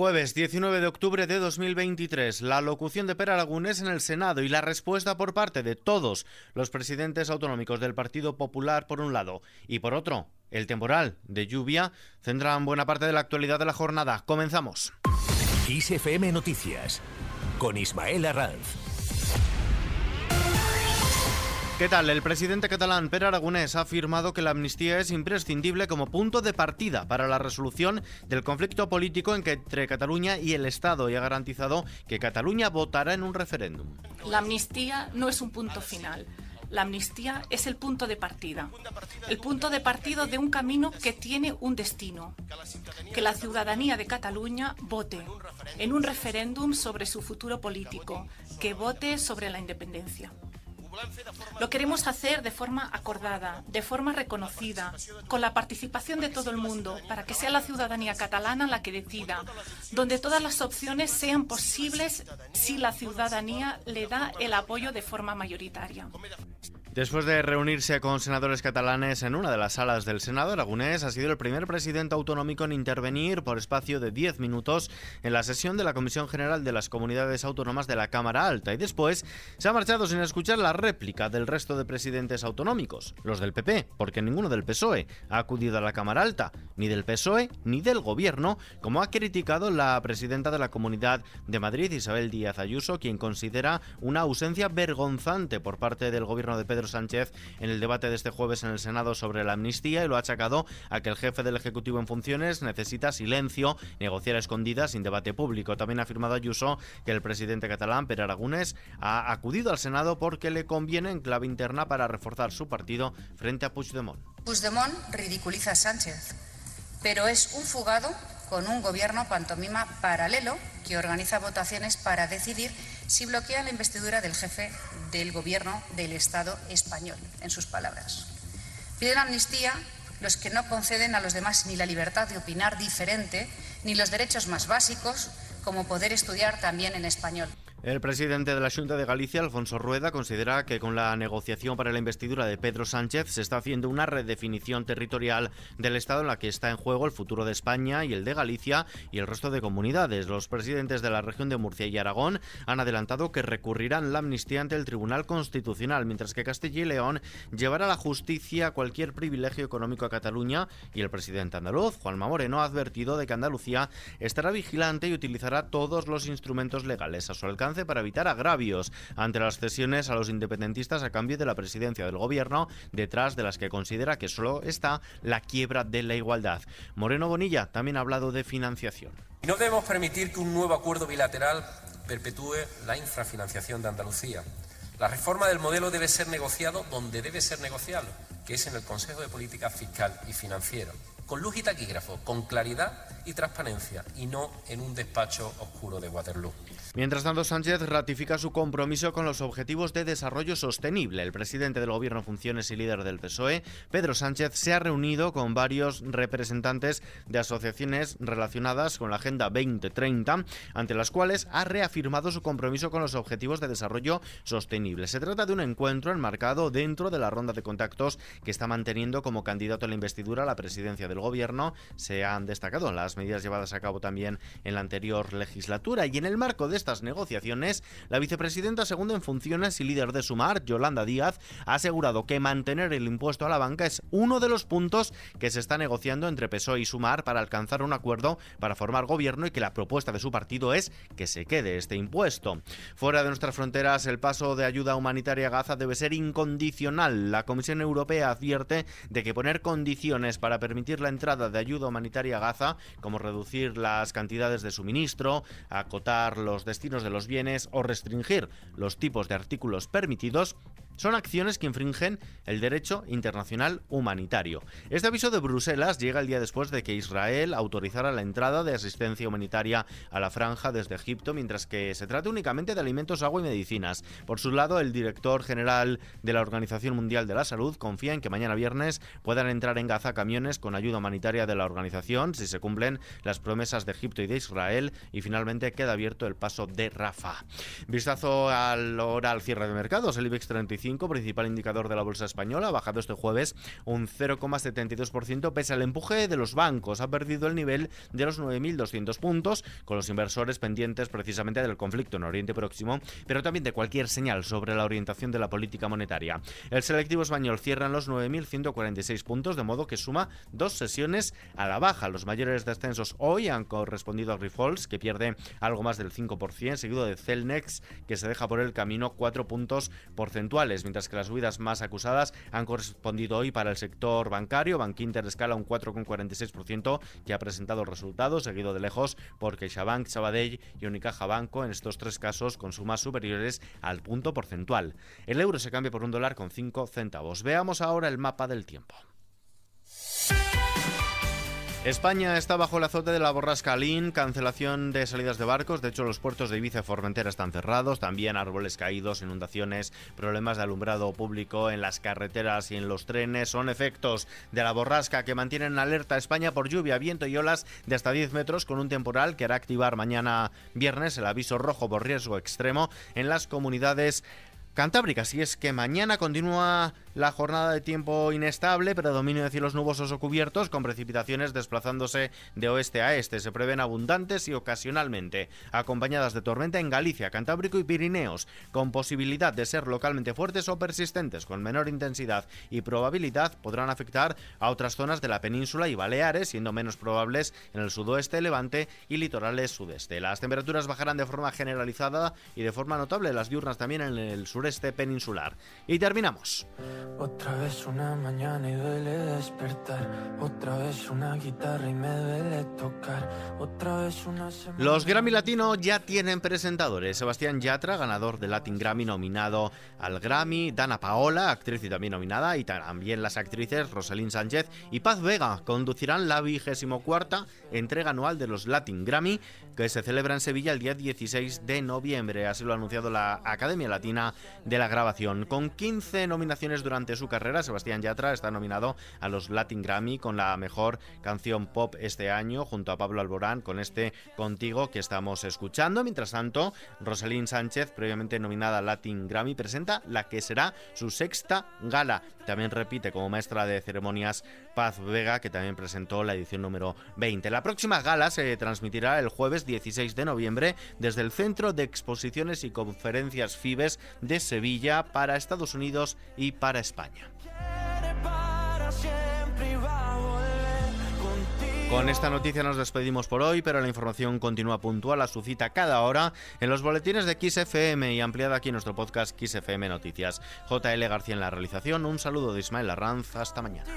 Jueves 19 de octubre de 2023, la locución de Per Aragonés en el Senado y la respuesta por parte de todos los presidentes autonómicos del Partido Popular por un lado y por otro, el temporal de lluvia centran buena parte de la actualidad de la jornada. Comenzamos. Noticias con Ismael Arranz. ¿Qué tal? El presidente catalán Per Aragonés ha afirmado que la amnistía es imprescindible como punto de partida para la resolución del conflicto político entre Cataluña y el Estado y ha garantizado que Cataluña votará en un referéndum. La amnistía no es un punto final. La amnistía es el punto de partida, el punto de partido de un camino que tiene un destino, que la ciudadanía de Cataluña vote en un referéndum sobre su futuro político, que vote sobre la independencia. Lo queremos hacer de forma acordada, de forma reconocida, con la participación de todo el mundo, para que sea la ciudadanía catalana la que decida, donde todas las opciones sean posibles si la ciudadanía le da el apoyo de forma mayoritaria. Después de reunirse con senadores catalanes en una de las salas del Senado, Aragonés ha sido el primer presidente autonómico en intervenir por espacio de 10 minutos en la sesión de la Comisión General de las Comunidades Autónomas de la Cámara Alta. Y después se ha marchado sin escuchar la réplica del resto de presidentes autonómicos, los del PP, porque ninguno del PSOE ha acudido a la Cámara Alta, ni del PSOE ni del Gobierno, como ha criticado la presidenta de la Comunidad de Madrid, Isabel Díaz Ayuso, quien considera una ausencia vergonzante por parte del Gobierno de Pedro Sánchez en el debate de este jueves en el Senado sobre la amnistía y lo ha achacado a que el jefe del Ejecutivo en funciones necesita silencio, negociar escondidas sin debate público. También ha afirmado Ayuso que el presidente catalán, Per Aragonés, ha acudido al Senado porque le conviene en clave interna para reforzar su partido frente a Puigdemont. Puigdemont ridiculiza a Sánchez, pero es un fugado con un gobierno pantomima paralelo que organiza votaciones para decidir si bloquea la investidura del jefe del gobierno del Estado español, en sus palabras. Piden amnistía los que no conceden a los demás ni la libertad de opinar diferente, ni los derechos más básicos, como poder estudiar también en español. El presidente de la Junta de Galicia, Alfonso Rueda, considera que con la negociación para la investidura de Pedro Sánchez se está haciendo una redefinición territorial del Estado en la que está en juego el futuro de España y el de Galicia y el resto de comunidades. Los presidentes de la región de Murcia y Aragón han adelantado que recurrirán la amnistía ante el Tribunal Constitucional, mientras que Castilla y León llevará a la justicia cualquier privilegio económico a Cataluña y el presidente andaluz, Juanma Moreno, ha advertido de que Andalucía estará vigilante y utilizará todos los instrumentos legales a su alcance para evitar agravios ante las cesiones a los independentistas a cambio de la presidencia del gobierno, detrás de las que considera que solo está la quiebra de la igualdad. Moreno Bonilla también ha hablado de financiación. No debemos permitir que un nuevo acuerdo bilateral perpetúe la infrafinanciación de Andalucía. La reforma del modelo debe ser negociado donde debe ser negociado, que es en el Consejo de Política Fiscal y Financiera, con luz y taquígrafo, con claridad y transparencia, y no en un despacho oscuro de Waterloo. Mientras tanto, Sánchez ratifica su compromiso con los objetivos de desarrollo sostenible. El presidente del Gobierno funciones y líder del PSOE, Pedro Sánchez, se ha reunido con varios representantes de asociaciones relacionadas con la Agenda 2030, ante las cuales ha reafirmado su compromiso con los objetivos de desarrollo sostenible. Se trata de un encuentro enmarcado dentro de la ronda de contactos que está manteniendo como candidato a la investidura a la presidencia del Gobierno. Se han destacado las medidas llevadas a cabo también en la anterior legislatura y en el marco de estas negociaciones, la vicepresidenta segunda en funciones y líder de Sumar, Yolanda Díaz, ha asegurado que mantener el impuesto a la banca es uno de los puntos que se está negociando entre PSOE y Sumar para alcanzar un acuerdo para formar gobierno y que la propuesta de su partido es que se quede este impuesto. Fuera de nuestras fronteras, el paso de ayuda humanitaria a Gaza debe ser incondicional. La Comisión Europea advierte de que poner condiciones para permitir la entrada de ayuda humanitaria a Gaza, como reducir las cantidades de suministro, acotar los destinos de los bienes o restringir los tipos de artículos permitidos son acciones que infringen el derecho internacional humanitario. Este aviso de Bruselas llega el día después de que Israel autorizara la entrada de asistencia humanitaria a la franja desde Egipto, mientras que se trata únicamente de alimentos, agua y medicinas. Por su lado, el director general de la Organización Mundial de la Salud confía en que mañana viernes puedan entrar en Gaza camiones con ayuda humanitaria de la organización si se cumplen las promesas de Egipto y de Israel y finalmente queda abierto el paso de Rafah. Vistazo al hora al cierre de mercados. El IBEX 35 25, principal indicador de la bolsa española, ha bajado este jueves un 0,72% pese al empuje de los bancos. Ha perdido el nivel de los 9.200 puntos, con los inversores pendientes precisamente del conflicto en Oriente Próximo, pero también de cualquier señal sobre la orientación de la política monetaria. El selectivo español cierra en los 9.146 puntos, de modo que suma dos sesiones a la baja. Los mayores descensos hoy han correspondido a Grifols, que pierde algo más del 5%, seguido de Celnex, que se deja por el camino 4 puntos porcentuales, mientras que las subidas más acusadas han correspondido hoy para el sector bancario. Bankinter escala un 4,46%, que ha presentado resultados, seguido de lejos por CaixaBank, Sabadell y Unicaja Banco, en estos tres casos con sumas superiores al punto porcentual. El euro se cambia por un dólar con 5 centavos. Veamos ahora el mapa del tiempo. España está bajo el azote de la borrasca Lin, cancelación de salidas de barcos, de hecho los puertos de Ibiza y Formentera están cerrados, también árboles caídos, inundaciones, problemas de alumbrado público en las carreteras y en los trenes, son efectos de la borrasca que mantienen alerta a España por lluvia, viento y olas de hasta 10 metros con un temporal que hará activar mañana viernes el aviso rojo por riesgo extremo en las comunidades cantábricas. Y es que mañana continúa la jornada de tiempo inestable, predominio de cielos nubosos o cubiertos, con precipitaciones desplazándose de oeste a este. Se prevén abundantes y ocasionalmente acompañadas de tormenta en Galicia, Cantábrico y Pirineos, con posibilidad de ser localmente fuertes o persistentes, con menor intensidad y probabilidad, podrán afectar a otras zonas de la península y Baleares, siendo menos probables en el sudoeste, levante y litorales sudeste. Las temperaturas bajarán de forma generalizada y de forma notable, las diurnas también en el sureste peninsular. Y terminamos. Otra vez una mañana y duele despertar. Otra vez una guitarra y me duele tocar. Otra vez una semana... Los Grammy Latino ya tienen presentadores. Sebastián Yatra, ganador del Latin Grammy, nominado al Grammy. Dana Paola, actriz y también nominada. Y también las actrices Rosalind Sánchez y Paz Vega conducirán la vigésimo cuarta entrega anual de los Latin Grammy que se celebra en Sevilla el día 16 de noviembre. Así lo ha anunciado la Academia Latina de la Grabación. Con 15 nominaciones durante su carrera, Sebastián Yatra está nominado a los Latin Grammy con la mejor canción pop este año, junto a Pablo Alborán con este Contigo que estamos escuchando. Mientras tanto, Rosalind Sánchez, previamente nominada a Latin Grammy, presenta la que será su sexta gala. También repite como maestra de ceremonias Paz Vega, que también presentó la edición número 20. La próxima gala se transmitirá el jueves 16 de noviembre desde el Centro de Exposiciones y Conferencias FIBES de Sevilla para Estados Unidos y para España. Con esta noticia nos despedimos por hoy, pero la información continúa puntual a su cita cada hora en los boletines de XFM y ampliada aquí en nuestro podcast XFM Noticias. JL García en la realización, un saludo de Ismael Arranz, hasta mañana.